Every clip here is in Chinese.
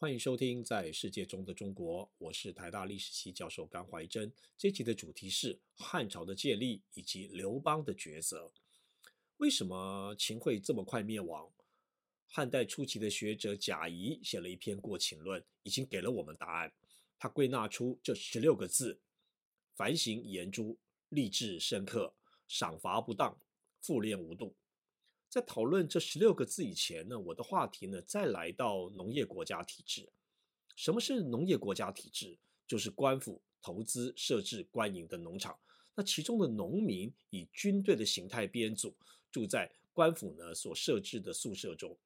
欢迎收听《在世界中的中国》，我是台大历史系教授甘怀真。这集的主题是汉朝的建立以及刘邦的抉择。为什么秦会这么快灭亡？汉代初期的学者贾谊写了一篇《过秦论》，已经给了我们答案。他归纳出这十六个字：反省严诸，吏治深刻，赏罚不当，复练无度。在讨论这十六个字以前呢，我的话题呢，再来到农业国家体制。什么是农业国家体制？就是官府投资设置官营的农场，那其中的农民以军队的形态编组，住在官府呢所设置的宿舍中。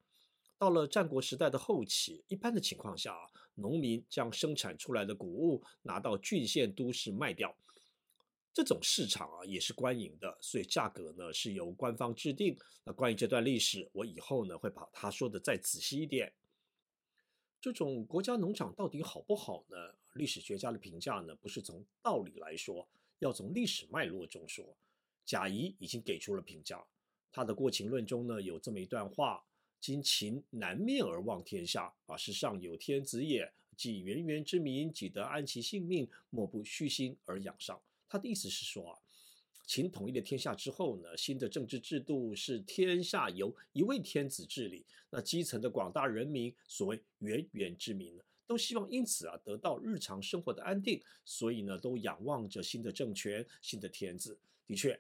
到了战国时代的后期，一般的情况下啊，农民将生产出来的谷物拿到郡县都市卖掉。这种市场啊，也是官营的，所以价格呢是由官方制定。那关于这段历史，我以后呢会把它说的再仔细一点。这种国家农场到底好不好呢？历史学家的评价呢，不是从道理来说，要从历史脉络中说。贾谊已经给出了评价，他的《过秦论》中呢有这么一段话：“今秦南面而望天下啊，是上有天子也。既源源之民，己得安其性命，莫不虚心而仰上。”他的意思是说啊，秦统一了天下之后呢，新的政治制度是天下由一位天子治理。那基层的广大人民，所谓源源之民呢，都希望因此啊得到日常生活的安定，所以呢都仰望着新的政权、新的天子。的确，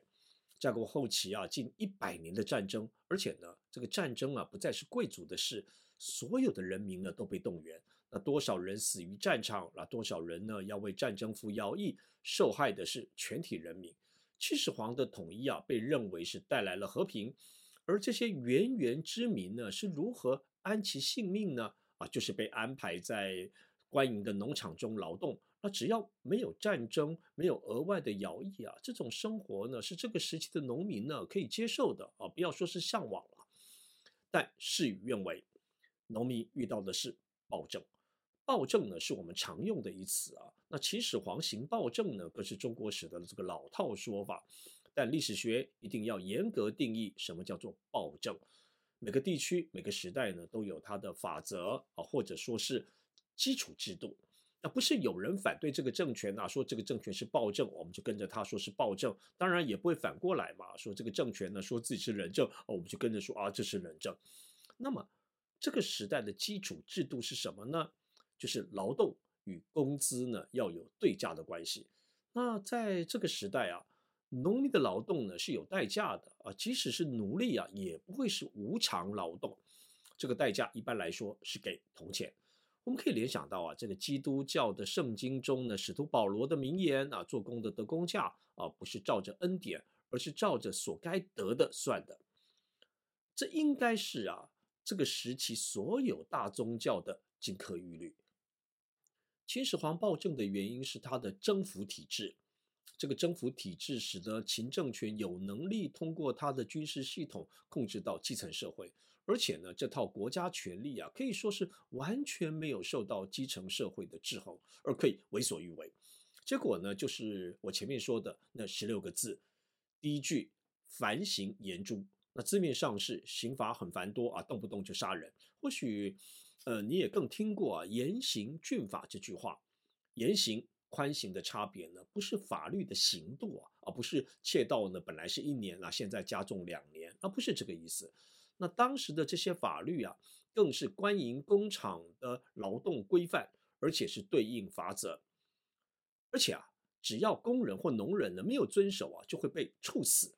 战国后期啊，近一百年的战争，而且呢这个战争啊不再是贵族的事，所有的人民呢都被动员。那多少人死于战场？那多少人呢要为战争服徭役？受害的是全体人民。秦始皇的统一啊，被认为是带来了和平。而这些源源之民呢，是如何安其性命呢？啊，就是被安排在官营的农场中劳动。那只要没有战争，没有额外的徭役啊，这种生活呢，是这个时期的农民呢可以接受的啊，不要说是向往了。但事与愿违，农民遇到的是暴政。暴政呢，是我们常用的一词啊。那秦始皇行暴政呢，可是中国史的这个老套说法。但历史学一定要严格定义什么叫做暴政。每个地区、每个时代呢，都有它的法则啊，或者说是基础制度。那不是有人反对这个政权啊，说这个政权是暴政，我们就跟着他说是暴政。当然也不会反过来嘛，说这个政权呢，说自己是仁政，我们就跟着说啊，这是仁政。那么这个时代的基础制度是什么呢？就是劳动与工资呢要有对价的关系。那在这个时代啊，农民的劳动呢是有代价的啊，即使是奴隶啊，也不会是无偿劳动。这个代价一般来说是给铜钱。我们可以联想到啊，这个基督教的圣经中呢，使徒保罗的名言啊，做工的得工价啊，不是照着恩典，而是照着所该得的算的。这应该是啊，这个时期所有大宗教的金科玉律。秦始皇暴政的原因是他的征服体制，这个征服体制使得秦政权有能力通过他的军事系统控制到基层社会，而且呢，这套国家权力啊，可以说是完全没有受到基层社会的制衡，而可以为所欲为。结果呢，就是我前面说的那十六个字，第一句反省严诛，那字面上是刑罚很繁多啊，动不动就杀人，或许。呃，你也更听过啊“严刑峻法”这句话，严刑宽刑的差别呢，不是法律的刑度啊，而不是窃盗呢本来是一年啊，现在加重两年，而不是这个意思。那当时的这些法律啊，更是官营工厂的劳动规范，而且是对应法则。而且啊，只要工人或农人呢没有遵守啊，就会被处死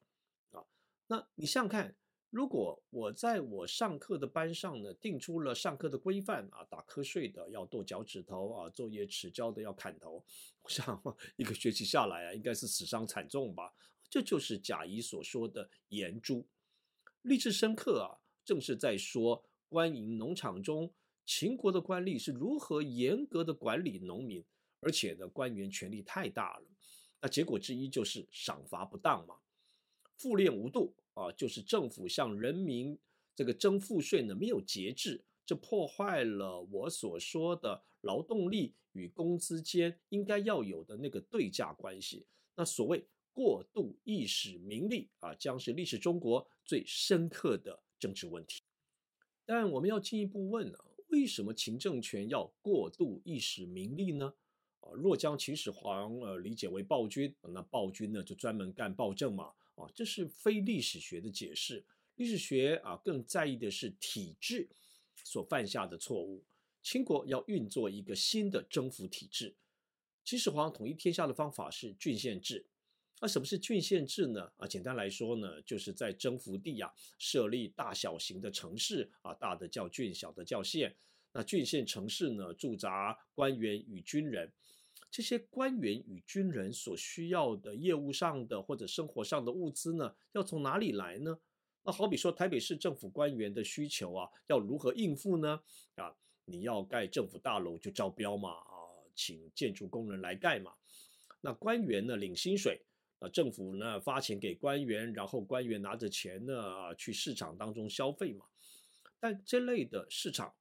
啊。那你想想看。如果我在我上课的班上呢，定出了上课的规范啊，打瞌睡的要剁脚趾头啊，作业迟交的要砍头，我想一个学期下来啊，应该是死伤惨重吧。这就是贾谊所说的严诸，吏治深刻啊，正是在说官营农场中秦国的官吏是如何严格的管理农民，而且呢，官员权力太大了，那结果之一就是赏罚不当嘛，赋练无度。啊，就是政府向人民这个征赋税呢，没有节制，这破坏了我所说的劳动力与工资间应该要有的那个对价关系。那所谓过度意使民利啊，将是历史中国最深刻的政治问题。但我们要进一步问啊，为什么秦政权要过度意识名利呢？啊，若将秦始皇呃理解为暴君，那暴君呢就专门干暴政嘛。啊，这是非历史学的解释。历史学啊更在意的是体制所犯下的错误。秦国要运作一个新的征服体制，秦始皇统一天下的方法是郡县制。那什么是郡县制呢？啊，简单来说呢，就是在征服地啊设立大小型的城市啊，大的叫郡，小的叫县。那郡县城市呢，驻扎官员与军人。这些官员与军人所需要的业务上的或者生活上的物资呢，要从哪里来呢？那好比说台北市政府官员的需求啊，要如何应付呢？啊，你要盖政府大楼就招标嘛，啊，请建筑工人来盖嘛。那官员呢，领薪水。啊，政府呢发钱给官员，然后官员拿着钱呢啊去市场当中消费嘛。但这类的市场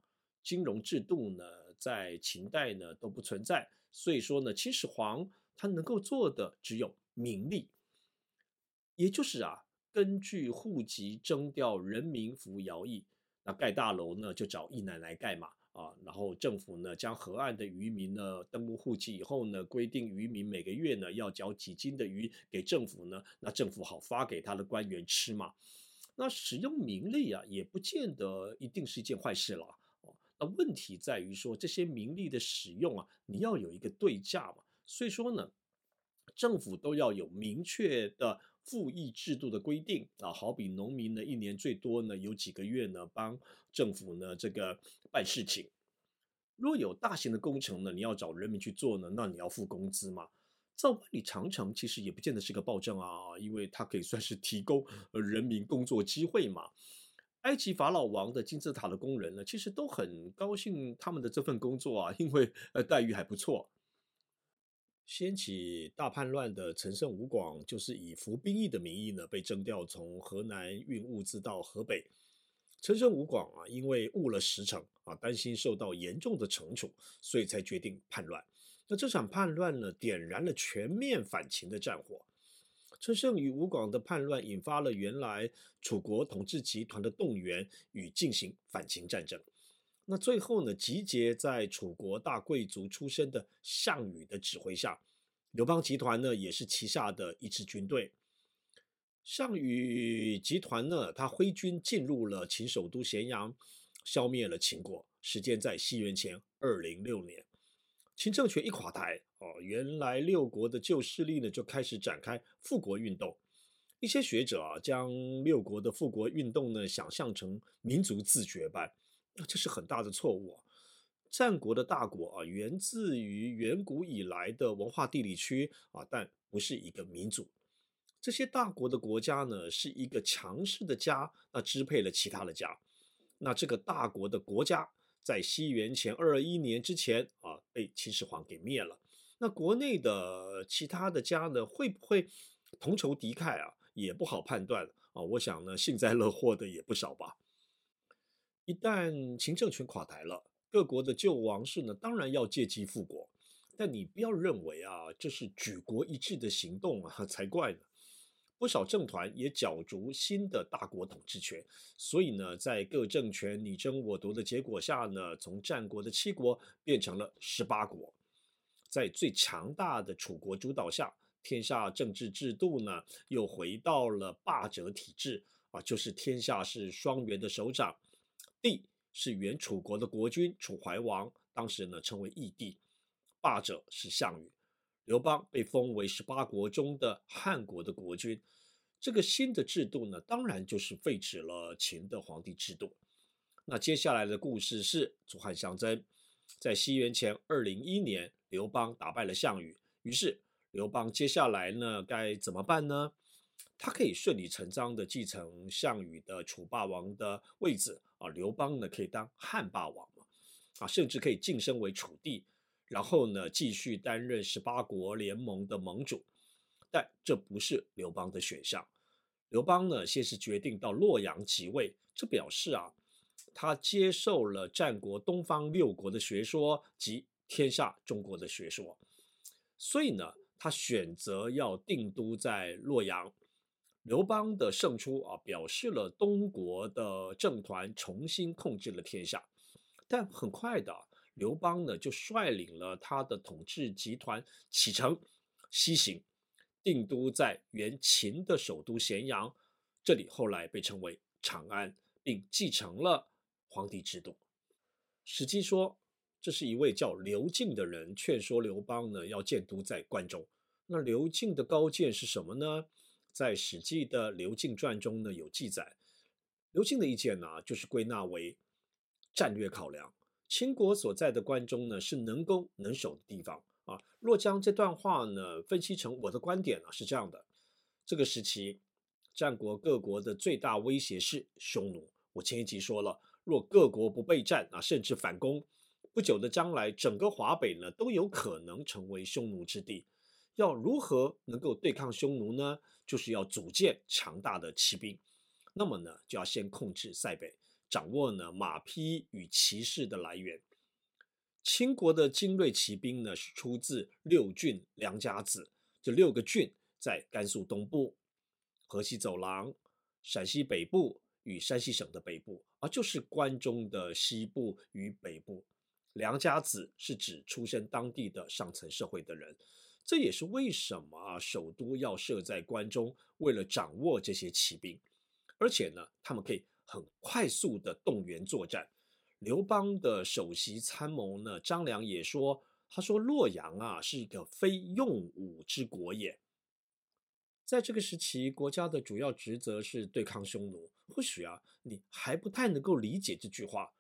金融制度呢，在秦代呢都不存在，所以说呢，秦始皇他能够做的只有名利，也就是啊，根据户籍征调人民服徭役，那盖大楼呢就找役男来盖嘛。啊，然后政府呢将河岸的渔民呢登录户籍以后呢，规定渔民每个月呢要缴几斤的鱼给政府呢，那政府好发给他的官员吃嘛。那使用名利啊，也不见得一定是一件坏事了。那问题在于说这些名利的使用啊，你要有一个对价嘛。所以说呢，政府都要有明确的赋役制度的规定啊，好比农民呢一年最多呢有几个月呢帮政府呢这个办事情。若有大型的工程呢，你要找人民去做呢，那你要付工资嘛。造万里长城其实也不见得是个暴政啊，因为它可以算是提供 人民工作机会嘛。埃及法老王的金字塔的工人呢，其实都很高兴他们的这份工作啊，因为呃待遇还不错。掀起大叛乱的陈胜吴广，就是以服兵役的名义呢，被征调从河南运物资到河北。陈胜吴广啊，因为误了时辰啊，担心受到严重的惩处，所以才决定叛乱。那这场叛乱呢，点燃了全面反秦的战火。陈胜与吴广的叛乱，引发了原来楚国统治集团的动员与进行反秦战争。那最后呢，集结在楚国大贵族出身的项羽的指挥下，刘邦集团呢，也是旗下的一支军队。项羽集团呢，他挥军进入了秦首都咸阳，消灭了秦国。时间在西元前二零六年，秦政权一垮台，哦，原来六国的旧势力呢就开始展开复国运动。一些学者啊，将六国的复国运动呢想象成民族自决般，那这是很大的错误啊。战国的大国啊，源自于远古以来的文化地理区啊，但不是一个民族。这些大国的国家呢，是一个强势的家，那支配了其他的家。那这个大国的国家，在西元前二二一年之前啊，被秦始皇给灭了。那国内的其他的家呢，会不会同仇敌忾啊？也不好判断啊。我想呢，幸灾乐祸的也不少吧。一旦秦政权垮台了，各国的旧王室呢，当然要借机复国。但你不要认为啊，这是举国一致的行动啊，才怪呢。不少政团也角逐新的大国统治权，所以呢，在各政权你争我夺的结果下呢，从战国的七国变成了十八国。在最强大的楚国主导下，天下政治制度呢又回到了霸者体制啊，就是天下是双元的首长，帝是原楚国的国君楚怀王，当时呢称为义帝，霸者是项羽。刘邦被封为十八国中的汉国的国君，这个新的制度呢，当然就是废止了秦的皇帝制度。那接下来的故事是楚汉相争，在西元前二零一年，刘邦打败了项羽，于是刘邦接下来呢该怎么办呢？他可以顺理成章的继承项羽的楚霸王的位置啊，刘邦呢可以当汉霸王嘛，啊，甚至可以晋升为楚帝。然后呢，继续担任十八国联盟的盟主，但这不是刘邦的选项。刘邦呢，先是决定到洛阳即位，这表示啊，他接受了战国东方六国的学说及天下中国的学说，所以呢，他选择要定都在洛阳。刘邦的胜出啊，表示了东国的政团重新控制了天下。但很快的，刘邦呢就率领了他的统治集团启程西行，定都在原秦的首都咸阳，这里后来被称为长安，并继承了皇帝制度。史记说，这是一位叫刘敬的人劝说刘邦呢要建都在关中。那刘敬的高见是什么呢？在《史记》的《刘敬传》中呢有记载，刘敬的意见呢就是归纳为战略考量。秦国所在的关中呢是能攻能守的地方啊。若将这段话呢分析成我的观点呢是这样的：这个时期，战国各国的最大威胁是匈奴。我前一集说了，若各国不备战啊，甚至反攻，不久的将来，整个华北呢都有可能成为匈奴之地。要如何能够对抗匈奴呢？就是要组建强大的骑兵。那么呢，就要先控制塞北，掌握呢马匹与骑士的来源。秦国的精锐骑兵呢，是出自六郡良家子，这六个郡在甘肃东部、河西走廊、陕西北部与山西省的北部，而就是关中的西部与北部。良家子是指出身当地的上层社会的人。这也是为什么啊，首都要设在关中，为了掌握这些骑兵，而且呢，他们可以很快速的动员作战。刘邦的首席参谋呢，张良也说，他说洛阳啊是一个非用武之国也。在这个时期，国家的主要职责是对抗匈奴。或许啊，你还不太能够理解这句话。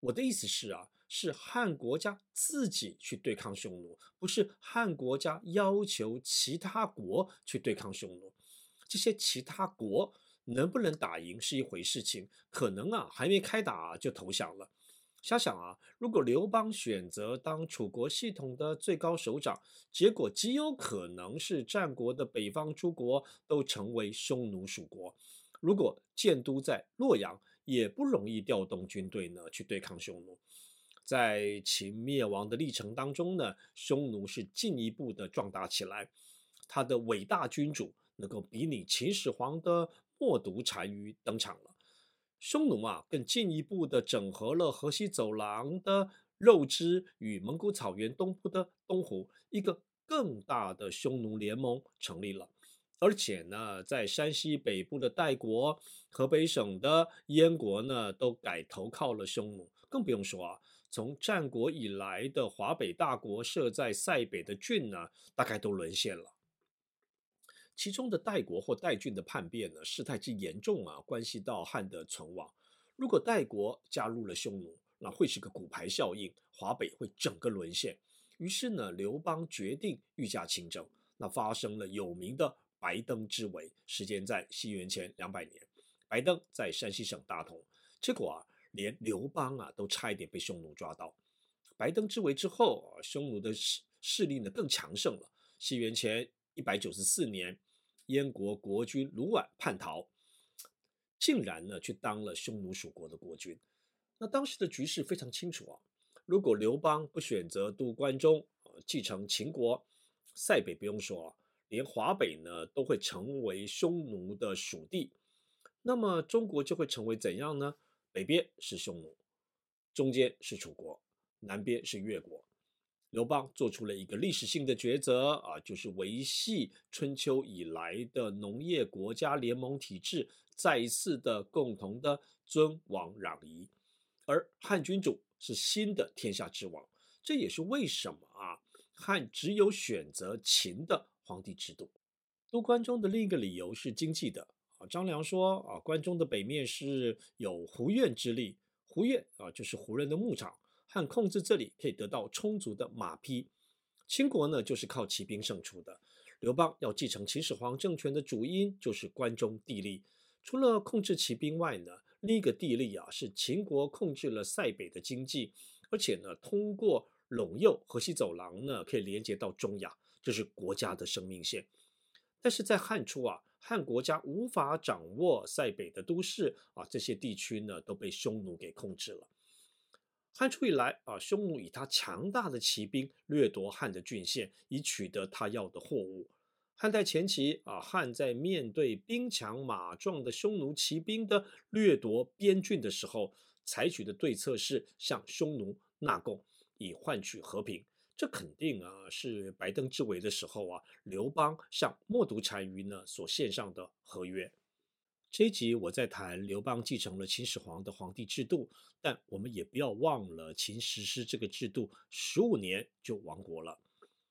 我的意思是啊。是汉国家自己去对抗匈奴，不是汉国家要求其他国去对抗匈奴。这些其他国能不能打赢是一回事情，可能啊还没开打就投降了。想想啊，如果刘邦选择当楚国系统的最高首长，结果极有可能是战国的北方诸国都成为匈奴属国。如果建都在洛阳，也不容易调动军队呢去对抗匈奴。在秦灭亡的历程当中呢，匈奴是进一步的壮大起来，他的伟大君主能够比拟秦始皇的冒顿单于登场了。匈奴啊，更进一步的整合了河西走廊的肉支与蒙古草原东部的东胡，一个更大的匈奴联盟成立了。而且呢，在山西北部的代国、河北省的燕国呢，都改投靠了匈奴，更不用说啊。从战国以来的华北大国设在塞北的郡呢，大概都沦陷了。其中的代国或代郡的叛变呢，事态之严重啊，关系到汉的存亡。如果代国加入了匈奴，那会是个骨牌效应，华北会整个沦陷。于是呢，刘邦决定御驾亲征，那发生了有名的白登之围，时间在西元前两百年。白登在山西省大同，结果啊。连刘邦啊都差一点被匈奴抓到。白登之围之后，匈奴的势势力呢更强盛了。西元前一百九十四年，燕国国君卢绾叛逃，竟然呢去当了匈奴属国的国君。那当时的局势非常清楚啊，如果刘邦不选择都关中，继承秦国，塞北不用说，连华北呢都会成为匈奴的属地。那么中国就会成为怎样呢？北边是匈奴，中间是楚国，南边是越国。刘邦做出了一个历史性的抉择啊，就是维系春秋以来的农业国家联盟体制，再一次的共同的尊王攘夷。而汉君主是新的天下之王，这也是为什么啊，汉只有选择秦的皇帝制度。都关中的另一个理由是经济的。啊，张良说啊，关中的北面是有胡苑之力，胡苑啊就是胡人的牧场，汉控制这里可以得到充足的马匹。秦国呢就是靠骑兵胜出的。刘邦要继承秦始皇政权的主因就是关中地利，除了控制骑兵外呢，另一个地利啊是秦国控制了塞北的经济，而且呢通过陇右河西走廊呢可以连接到中亚，这是国家的生命线。但是在汉初啊。汉国家无法掌握塞北的都市啊，这些地区呢都被匈奴给控制了。汉初以来啊，匈奴以他强大的骑兵掠夺汉的郡县，以取得他要的货物。汉代前期啊，汉在面对兵强马壮的匈奴骑兵的掠夺边郡的时候，采取的对策是向匈奴纳贡，以换取和平。这肯定啊是白登之围的时候啊，刘邦向冒顿单于呢所献上的合约。这一集我在谈刘邦继承了秦始皇的皇帝制度，但我们也不要忘了秦实施这个制度十五年就亡国了，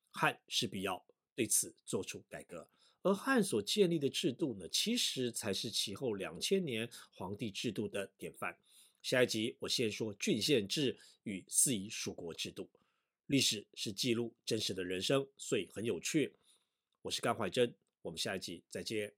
汉势必要对此做出改革。而汉所建立的制度呢，其实才是其后两千年皇帝制度的典范。下一集我先说郡县制与四夷属国制度。历史是记录真实的人生，所以很有趣。我是甘怀真，我们下一集再见。